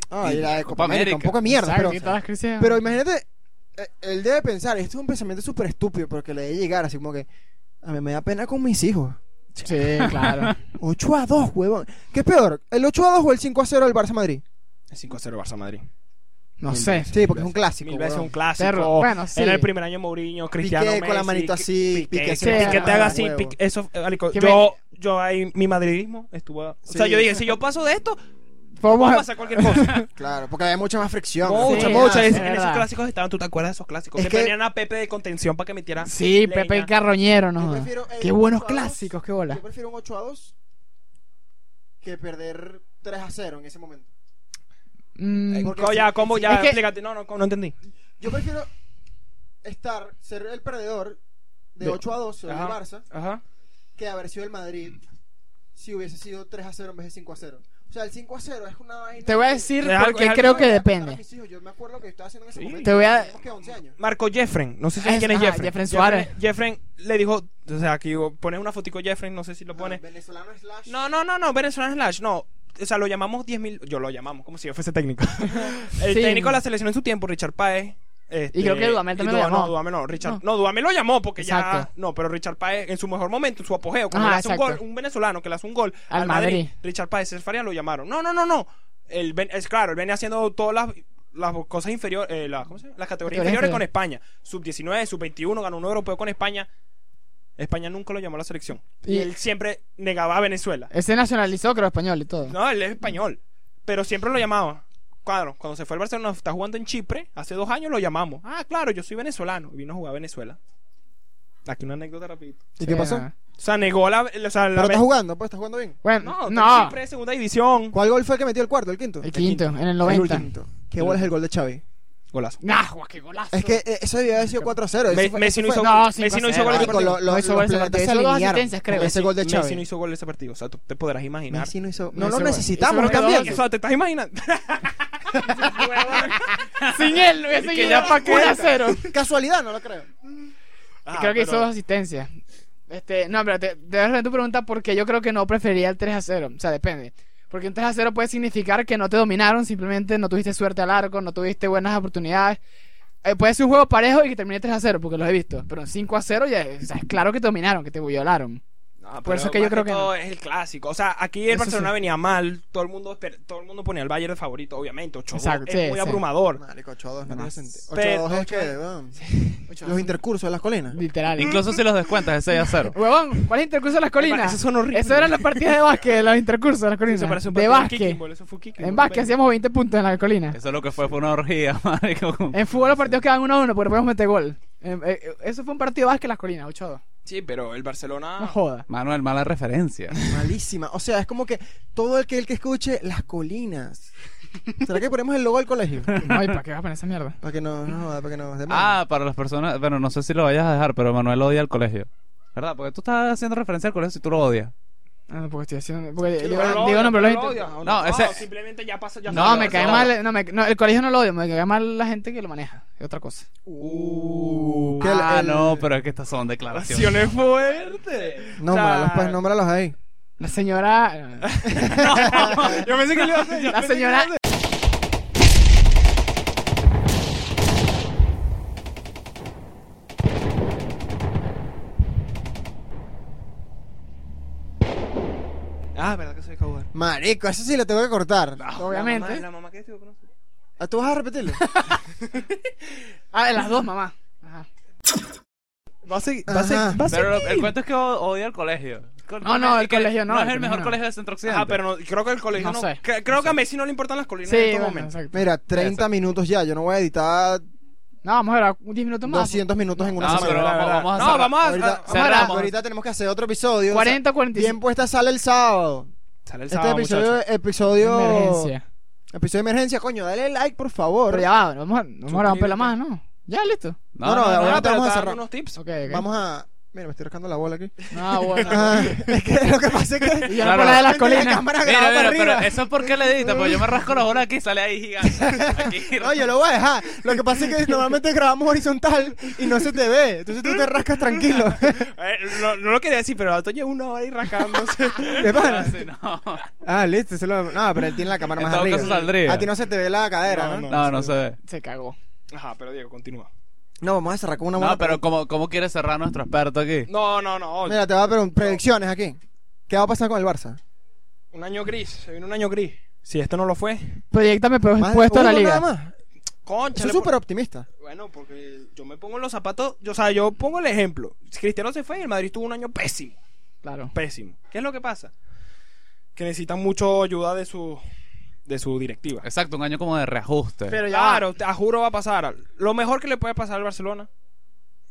Ah, Y y la de Copa Copa América, un América. poco de mierda, pero... Pero imagínate, eh, él debe pensar, esto es un pensamiento súper estúpido, pero que le debe llegar así como que... A mí me da pena con mis hijos. Sí, claro. 8 a 2, huevón. ¿Qué es peor? ¿El 8 a 2 o el 5 a 0 del Barça Madrid? Es 5-0 Barça Madrid. No sé. Sí, porque es un clásico. Mil veces huevón. un clásico. Perro, bueno, sí. En el primer año Mourinho, Cristiano Piqué con la Messi, manito así, Piqué, Piqué que se Piqué te haga así. Piqué- eso, eh, marico, Que yo, yo ahí, mi madridismo estuvo, o sea, Sí. yo dije, si yo paso de esto, Podemos- pasar cualquier cosa. Claro, porque había mucha más fricción. mucha, Sí, mucha. Es- en esos clásicos estaban, ¿tú te acuerdas de esos clásicos? Es que que- tenían a Pepe de contención para que metiera Sí, leña. Pepe el Carroñero, Yo no. prefiero, eh, Qué buenos 8 a 2. clásicos, qué bola. Yo prefiero un 8 a 2 que perder 3 a 0 en ese momento. Mm, Porque ya, ¿cómo? Ya, es que- explícate. No, no, no entendí. Yo prefiero estar, ser el perdedor de De- 8 a 2 sobre el Ajá. Barça Ajá. que haber sido el Madrid si hubiese sido 3 a 0 en vez de 5 a 0. O sea, el 5 a 0 es una vaina. Te voy a decir Es algo- porque es algo creo que para depende. mis hijos. Yo me acuerdo que estaba haciendo en ese Sí. momento. Te voy a- Teníamos que 11 años. Marco Jeffren, no sé si Es- quién es ajá, Jeffren. Jeffren Suárez. Jeffren le dijo, o sea, aquí pone una fotico Jeffren, no sé si lo pone. Ah, venezolano slash. No, no, no, no, Venezuela Slash, no. O sea, lo llamamos 10.000, yo lo llamamos como si yo fuese técnico. el Sí. técnico de la selección en su tiempo, Richard Paez. este, Y creo que Dudamel también lo llamó. No, Dudamel no, Richard, No. no, Dudamel lo llamó porque ya, no, pero Richard Paez en su mejor momento, en su apogeo, Ajá, le hace un gol, un venezolano que le hace un gol Al al, Madrid, Madrid. Richard Paez, César Farías lo llamaron. No, no, no, no. Él es claro, él venía haciendo todas las las cosas inferiores, eh, las, ¿cómo se llama? las categorías inferiores con. España. Sub 19, sub 21, ganó un europeo con España. España nunca lo llamó a la selección. Y, Y- él siempre negaba a Venezuela. Ese nacionalizó, creo, español y todo. No, él es español. Pero siempre lo llamaba. Claro, cuando se fue al Barcelona, está jugando en Chipre. Hace dos años lo llamamos. Ah, claro, yo soy venezolano. Y vino a jugar a Venezuela. Aquí una anécdota rapidito. ¿Y qué pasó? O sea, negó la... O sea, la Pero ve- está jugando, pues está jugando bien. Bueno, No, no. Chipre, segunda división. ¿Cuál gol fue el que metió el cuarto, el quinto? El quinto, en el El 90. último. ¿Qué gol es el gol de Xavi? Golazo. Nah, qué golazo. Es que eh, eso debía haber sido 4-0. Me- Eso fue- Messi eso no hizo No, Messi no hizo gol los gol ese partido, creo. ese gol de Messi Xavi. no hizo gol ese partido. O sea, tú te podrás imaginar. Messi no hizo... No lo necesitamos, Hizo no gol de cambiando. O sea, te estás imaginando. Sin él, no hubiese a cero. Casualidad, no lo creo. Ah, creo que pero- hizo dos asistencias. Este, no, pero te, te voy a responder tu pregunta porque yo creo que no preferiría el 3 a 0. O sea, depende. Porque un 3 a 0 puede significar que no te dominaron, simplemente no tuviste suerte al arco, no tuviste buenas oportunidades. Eh, puede ser un juego parejo y que termine 3 a 0, porque los he visto. Pero en 5 a 0 ya o sea, es claro que te dominaron, que te violaron. No, Por eso es que yo creo que no. es el clásico. O sea, aquí el Eso Barcelona sí. venía mal, todo el mundo todo el mundo ponía el Bayern de favorito, obviamente. 8 Exacto, es sí, muy sí. abrumador. Marico, 8-2 no tiene Más. sentido. Pero- 8-2 es que, los intercursos de las colinas. Literal. Incluso si los descuentas es 6 a 0. Huevón, ¿cuál es intercurso de las colinas? Esos son horribles. Eso eran las partidas de básquet, los intercursos de las colinas. Eso parece un de partido básquet. kicking eso fue kicking En básquet hacíamos 20 puntos en la colina. Eso es lo que fue, fue una orgía, marico. En fútbol los partidos quedan 1 a 1 porque podemos meter gol. Eh, eh, eso fue un partido de básquet las colinas, 8 Sí, pero el Barcelona. No joda. Manuel, mala referencia. Malísima. O sea, es como que todo el que el que escuche las colinas. ¿Será que ponemos el logo del colegio? Ay, ¿para qué vas a poner esa mierda? Para que no, no joda, para que no de Ah, para las personas, bueno, no sé si lo vayas a dejar, pero Manuel odia el colegio. ¿Verdad? Porque tú estás haciendo referencia al colegio si tú lo odias. Ah, no, porque estoy haciendo. Porque Sí, digo, pero lo digo odio, nombre, pero inter- odio. No, ese- simplemente ya pasa. Ya No, me cae mal. No, me, no, el colegio no lo odio, me cae mal la gente que lo maneja. Es otra cosa. Uh, que ah, el- no, pero es que estas son declaraciones. Fuertes. Nómbralos, pues, nómbralos ahí. La señora. Yo pensé que le iba a hacer. La señora. Ah, verdad que soy caudal. Marico, eso sí lo tengo que cortar. Obviamente. La mamá, la mamá que estuvo con nosotros. Ah, ¿Tú vas a repetirlo? Ah, las dos, mamá. Ajá. Va a seguir. Va a seguir. Va a Pero el cuento es que o- odia el colegio. No, no, el colegio no, No es el mejor no. colegio de Centro Occidente. Ajá, pero no, creo que el colegio No no. sé. cre- creo que a Messi no le importan las colinas Sí, en estos bueno, momentos. exacto. Mira, 30 minutos ya. Yo no voy a editar No, vamos a ver, 10 minutos más. 200 minutos en una No, semana. pero vamos, vamos a No, cerrar. vamos a- Ahorita, ah, vamos a- cerramos. ahorita tenemos que hacer otro episodio. 40, 45. Bien puesta sale el sábado. Sale el Este sábado, episodio, muchachos. episodio, Emergencia. episodio de emergencia, coño, dale like por favor. Pero ya va, vamos a, vamos a grabar un pela más, ¿no? Ya, listo. No, no, ahora Ah, te pero vamos a cerrar. unos tips. Ok, ok. Vamos a. Mira, me estoy rascando la bola aquí. Ah, bueno. Ah, es que lo que pasa es que. Y yo Claro. la de las La colinas. cámara Mira, mira, para pero eso es porque le edita, pues yo me rasco la bola aquí y sale ahí gigante. Aquí. No, yo lo voy a dejar. Lo que pasa es que normalmente grabamos horizontal y no se te ve. Entonces tú te rascas tranquilo. Eh, no, no lo quería decir, pero Alto lleva una hora ahí rascándose. ¿Qué pasa? No. Ah, listo. eso lo- No, pero él tiene la cámara En más todo arriba. caso saldría. A ti no se te ve la cadera, ¿no? No, No, no se ve. Se cagó. Ajá, pero Diego, continúa. No, vamos a cerrar con una buena No, pero ¿cómo, ¿cómo quiere cerrar nuestro experto aquí? No, no, no. Mira, te voy a preguntar predicciones aquí. ¿Qué va a pasar con el Barça? Un año gris, se viene un año gris. Si esto no lo fue, Proyectame pues, Más- puesto de la uno liga. nada más. concha. Soy súper optimista. Bueno, porque yo me pongo en los zapatos. Yo, o sea, yo pongo el ejemplo. Si Cristiano se fue y el Madrid tuvo un año pésimo. Claro. Pésimo. ¿Qué es lo que pasa? Que necesitan mucho ayuda de su, de su directiva. Exacto, un año como de reajuste. Pero ya. Claro, te juro va a pasar. Lo mejor que le puede pasar al Barcelona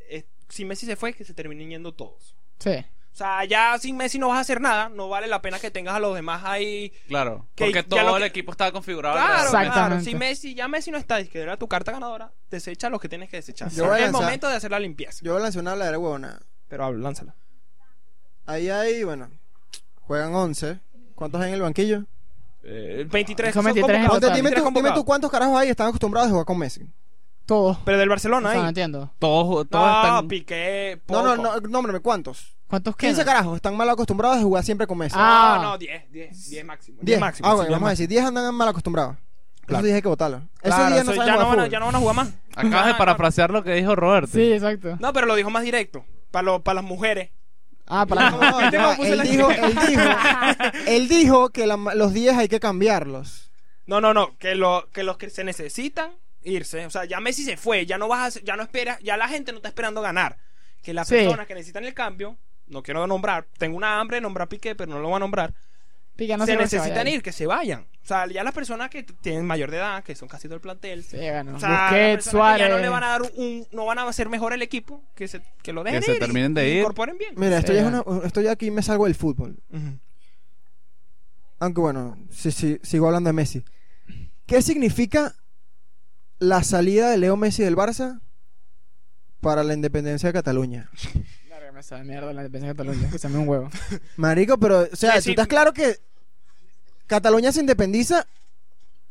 es si Messi se fue, que se terminen yendo todos. Sí. O sea, ya sin Messi no vas a hacer nada. No vale la pena que tengas a los demás ahí. Claro, Que porque todo lo el equipo estaba configurado. Claro, claro. Si Messi, ya Messi no está, y que era tu carta ganadora, desecha lo que tienes que desechar. Yo voy a es el lanzar- momento de hacer la limpieza. Yo lancé una habladera huevona. Pero lánzala. Ahí hay, bueno, juegan 11. ¿Cuántos hay en el banquillo? Eh, 23 Son son 23 en convocados. Ponte, total. dime, 23 tú, dime tú convocados. cuántos carajos hay están acostumbrados a jugar con Messi. Todos. Pero del O Barcelona sea, no ahí. entiendo. Todos, todos No, están... Piqué, No, no, poco. no, nómbrame cuántos. ¿Cuántos 15 quedan? carajos están mal acostumbrados a jugar siempre con Messi. Ah. No, no, 10, 10, 10 máximo. 10 máximo. Ah, sí, bueno, 10 vamos a decir, 10 andan mal acostumbrados. Claro. Eso dije que votarlo. Claro, 10 no eso saben ya, no jugar van a, fútbol. ya no van a jugar más. Acabas de Ah, parafrasear lo que dijo Roberto. Sí, exacto. No, pero lo dijo más directo. Para para las mujeres. Ah, para No, no, ¿Viste ya, cómo puse él, dijo, él dijo, él dijo que la- los 10 hay que cambiarlos. No, no, no. Que, lo, que los que se necesitan irse. O sea, ya Messi se fue. Ya no vas a, ya no esperas. Ya la gente no está esperando ganar. Que las Sí. personas que necesitan el cambio. No quiero nombrar. Tengo una hambre de nombrar a Piqué, pero no lo voy a nombrar. No se necesitan ir, que se vayan. O sea, ya las personas que tienen mayor de edad, que son casi todo el plantel. Sí, bueno. O sea, Busquets, que Suárez. ya no le van a dar un, no van a hacer mejor el equipo, que se, que lo dejen se ir y- terminen de y ir. incorporen bien. Mira, esto, Sí, ya es una, esto ya aquí me salgo del fútbol. Aunque bueno, sí, sí, sigo hablando de Messi. ¿Qué significa la salida de Leo Messi del Barça para la independencia de Cataluña? Lárgame esa mierda la independencia de Cataluña. Que se me un huevo. Marico, pero, o sea, Sí, tú sí. estás claro que Cataluña se independiza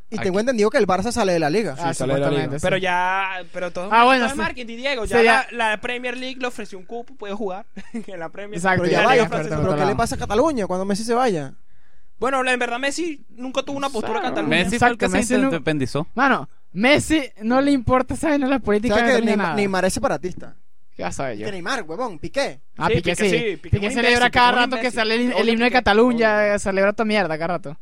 y Aquí. tengo entendido que el Barça sale de la liga. Ah, sale de la liga. supuestamente, sí. Pero ya, pero todo Ah, bueno, todo es sí. marketing, Diego. Ya la, la Premier League le ofreció un cupo, puede jugar en la Premier. Exacto. Pero ya la vaya, pero, pero ¿qué le pasa a Cataluña cuando Messi se vaya? Bueno, la- en verdad Messi nunca tuvo una postura Claro. catalana. Messi fue el que Exacto, Messi se no- independizó. Mano, Messi no le importa esa vaina de la O política sea que Neymar. Neymar es separatista. ¿Qué vas a ver yo? Neymar, huevón, Piqué. Ah, Sí, Piqué Piqué sí. sí, Piqué, Piqué celebra imbécil, cada rato que sale el, himno de Cataluña, odio. celebra toda mierda cada rato.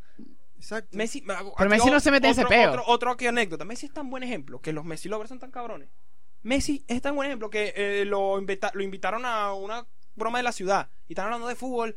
Exacto. Messi, Pero Messi no se mete en ese peo. Otro, otro aquí anécdota. Messi es tan buen ejemplo que los Messi lovers son tan cabrones. Messi es tan buen ejemplo que eh, lo, invita- lo invitaron a una broma de la ciudad y estaban hablando de fútbol.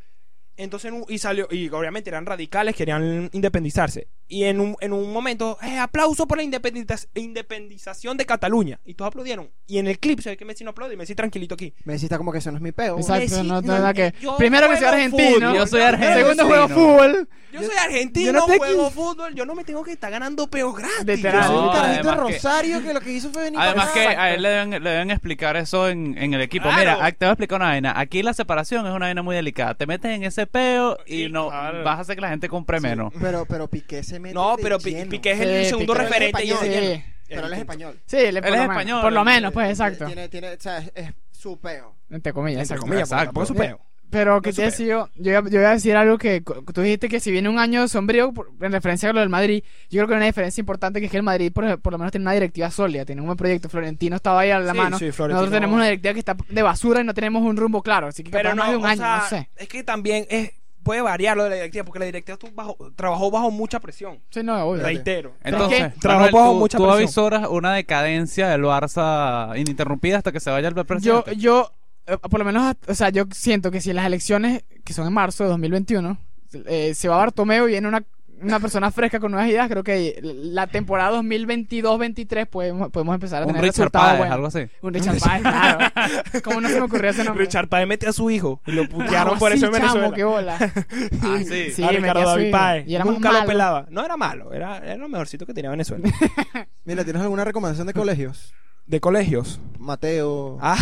Entonces, y salió, y obviamente eran radicales, querían independizarse. Y en un, en un momento, eh, aplauso por la independiza- independización de Cataluña. Y todos aplaudieron. Y en el clip se ve que Messi no aplaude y Messi tranquilito aquí. Messi está como que eso no es mi peo. Exacto, Messi, no, no, no, nada que. yo Primero que soy argentino. fútbol, Yo soy argentino. Segundo juego fútbol. Yo soy argentino, Yo no juego fútbol, yo no me tengo que estar ganando peos gratis. Literal. Yo soy un carajito de además que- Rosario que lo que hizo fue venir Además que a él le deben, le deben explicar eso en, en el equipo. Claro. Mira, te voy a explicar una vaina. Aquí la separación es una vaina muy delicada. Te metes en ese peo y Sí, no claro. vas a hacer que la gente compre menos. Pero, pero Piqué se mete No, pero Pi- lleno. Piqué es Sí, el segundo Piqué. referente y es de Sí. lleno. Pero él es español. Sí, él, por es lo menos- español, Por lo menos, pues exacto. Tiene, tiene, o sea, es, es su peo. Entre comillas, Entre exacto. comillas, porque Exacto. tampoco es su peo. Pero que No te decía yo, yo, iba- yo iba a decir algo que co- tú dijiste que si viene un año sombrío por- en referencia a lo del Madrid, yo creo que hay una diferencia importante que es que el Madrid por, por lo menos tiene una directiva sólida, tiene un buen proyecto, Florentino estaba ahí a la Sí, mano. sí, Florentino- Nosotros tenemos una directiva que está de basura y no tenemos un rumbo claro, así que Pero capaz no, más de un o año, sea, no sé. es que también es, puede variar lo de la directiva, porque la directiva bajo- trabajó bajo mucha presión. Sí, no, obvio. Reitero. Entonces, ¿qué? Trabajó Manuel, bajo tú, mucha tú presión. avisoras una decadencia del Barça ininterrumpida hasta que se vaya el Yo, presidente. yo, eh, por lo menos, o sea, yo siento que si en las elecciones, que son en marzo de 2021, eh, se va Bartomeu y viene una, una persona fresca con nuevas ideas, creo que la temporada 2022-23 podemos, podemos empezar a un tener Richard resultados Páez, buenos. algo así. Un Richard Páez, claro. ¿Cómo no se me ocurrió ese nombre? Richard Páez mete a su hijo y lo putearon Ah, por sí, eso en chamo, Venezuela. qué bola. Ah, sí. Sí, a metió Ricardo a su David. Páez. Y Nunca lo malo. pelaba. No era malo, era, era lo mejorcito que tenía Venezuela. Mira, ¿tienes alguna recomendación de colegios? de colegios. Mateo. Ah,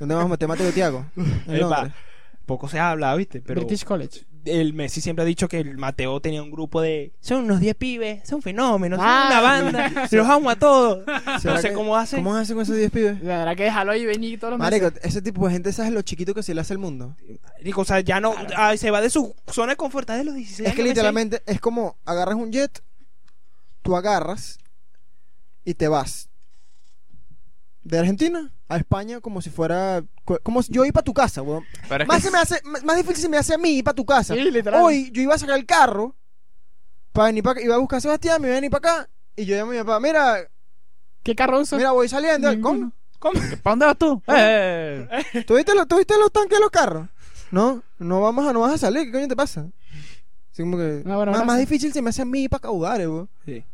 ¿Dónde vamos a meter Mateo y Tiago? Poco se habla, ¿viste? Pero British College. El Messi siempre ha dicho que el Mateo tenía un grupo de. Son unos 10 pibes, son fenómenos, son Ah. una banda, los amo a todos. ¿Será No sé que- cómo hace. ¿Cómo hacen con esos 10 pibes? La verdad que déjalo y venir todos los Marico, meses. ese tipo de gente, ¿sabes lo chiquito que se le hace el mundo? Digo, o sea, ya no. ah, se va de su zona de confort de los 16 Es que literalmente es como agarras un jet, tú agarras y te vas. De Argentina a España como si fuera... Como si yo iba para tu casa, weón. Pero Más, que se me hace, más más difícil se me hace a mí ir para tu casa. Sí. Hoy yo iba a sacar el carro para venir para iba a buscar a Sebastián, me iba a venir para acá y yo llamo a mi papá, mira, ¿Qué carro usa? mira, voy saliendo. Ninguno. ¿Cómo? ¿Para dónde vas tú? Eh. ¿Tú viste, los, ¿Tú viste los tanques de los carros? No, no vamos a, no vas a salir, ¿qué coño te pasa? Así como que No, bueno, más, gracias. más difícil se me hace a mí ir para Caudares, weón. Sí.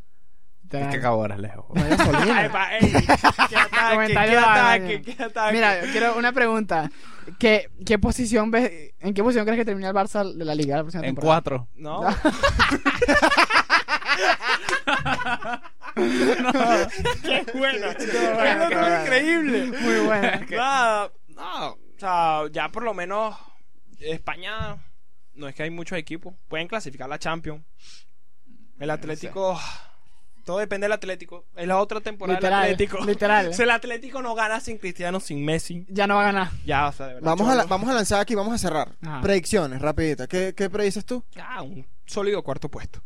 Te- Es que caboras lejos. No hay gasolina. Epa, ey, qué ataque, Comentario qué de ataque, baño. qué ataque. Mira, quiero una pregunta. ¿Qué, qué posición ves, ¿En qué posición crees que termina el Barça de la liga la próxima En temporada? cuatro. No. qué buena. buena, qué buena. es increíble. Muy buena. Nada, no, o sea, ya por lo menos España no es que hay muchos equipos. Pueden clasificar la Champions. El Atlético, todo depende del Atlético. Es la otra temporada Literal, del Atlético. literal. Si el Atlético no gana sin Cristiano, sin Messi, Ya no va a ganar. ya, o sea, de verdad. Vamos a, la- vamos a lanzar aquí, vamos a cerrar. Ajá. Predicciones, rapidita. ¿Qué, ¿Qué predices tú? Ah, un sólido cuarto puesto.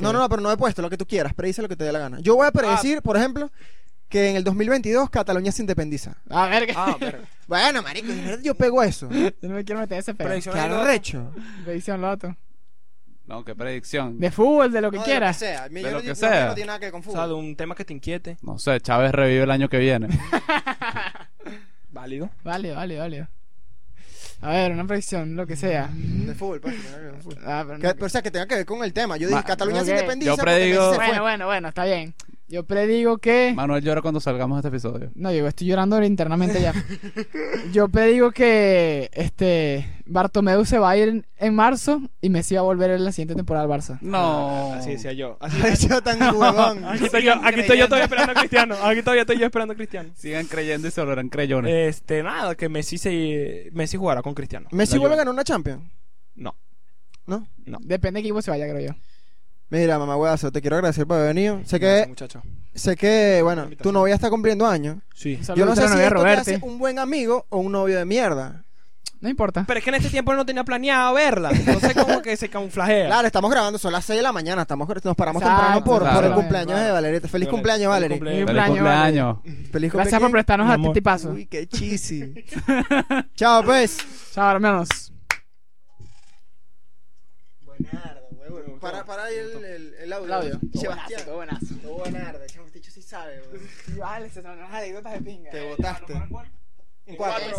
No, no, no, pero no he puesto lo que tú quieras. Predice lo que te dé la gana. Yo voy Ah. a predecir, por ejemplo, que en el 2022 Cataluña se independiza. A ver, que- Ah, pero Bueno, marico, yo pego eso. yo no me quiero meter ese pedo. Predicción. Qué arrecho. Predicción loto. No, qué predicción. De fútbol, de lo que No, de quieras. sea. De Yo lo no que sea. No tiene nada que ver con o sea, de fútbol. un tema que te inquiete, No sé, Chávez revive el año que viene. válido. Vale, vale, vale. A ver, una predicción, lo que sea. De fútbol, pues. que que fútbol. Ah, pero no- Que- pero, o sea, que tenga que ver con el tema. Yo dije, Ma- Cataluña se ok. independiza. Yo predigo- se Bueno, bueno, bueno, está bien. Yo predigo que... Manuel llora cuando salgamos de este episodio. No, yo estoy llorando internamente ya. Yo predigo que este Bartomeu se va a ir en, en marzo y Messi va a volver en la siguiente temporada al Barça. No. Así decía yo. Así Ay, yo tan huevón. Aquí estoy yo, aquí estoy yo todavía esperando a Cristiano. Aquí todavía estoy yo esperando a Cristiano. Sigan creyendo y se volverán creyones. Este, nada, que Messi se Messi jugará con Cristiano. Messi vuelve a ganar una Champions. No. ¿No? Depende de qué equipo se vaya, creo yo. Mira, mamá huevazo, te quiero agradecer por haber venido. Sé Gracias, que, muchacho. sé que, bueno, tu novia está cumpliendo años. Sí. Yo no sé si esto te hace un buen amigo o un novio de mierda. No importa. Pero es que en este tiempo no tenía planeado verla. Entonces como que se camuflajea. Claro, estamos grabando, son las 6 de la mañana, estamos, nos paramos Exacto, temprano por, por el claro. cumpleaños de Valeria. Feliz Feliz cumpleaños, Valeria. cumpleaños. Feliz Feliz cumpleaños, cumpleaños. Feliz Gracias por cumpleaños. prestarnos Mi a amor. tipazo. Uy, qué chisi. Chao, pues. Chao, hermanos. Buenardo, Para, para ahí el, el, el audio. El audio. Sebastián. Todo buenazo. Todo buenardo. Chamo, este dicho sí sabe. Vale, se son unas anécdotas de pinga. Te botaste. En cuatro.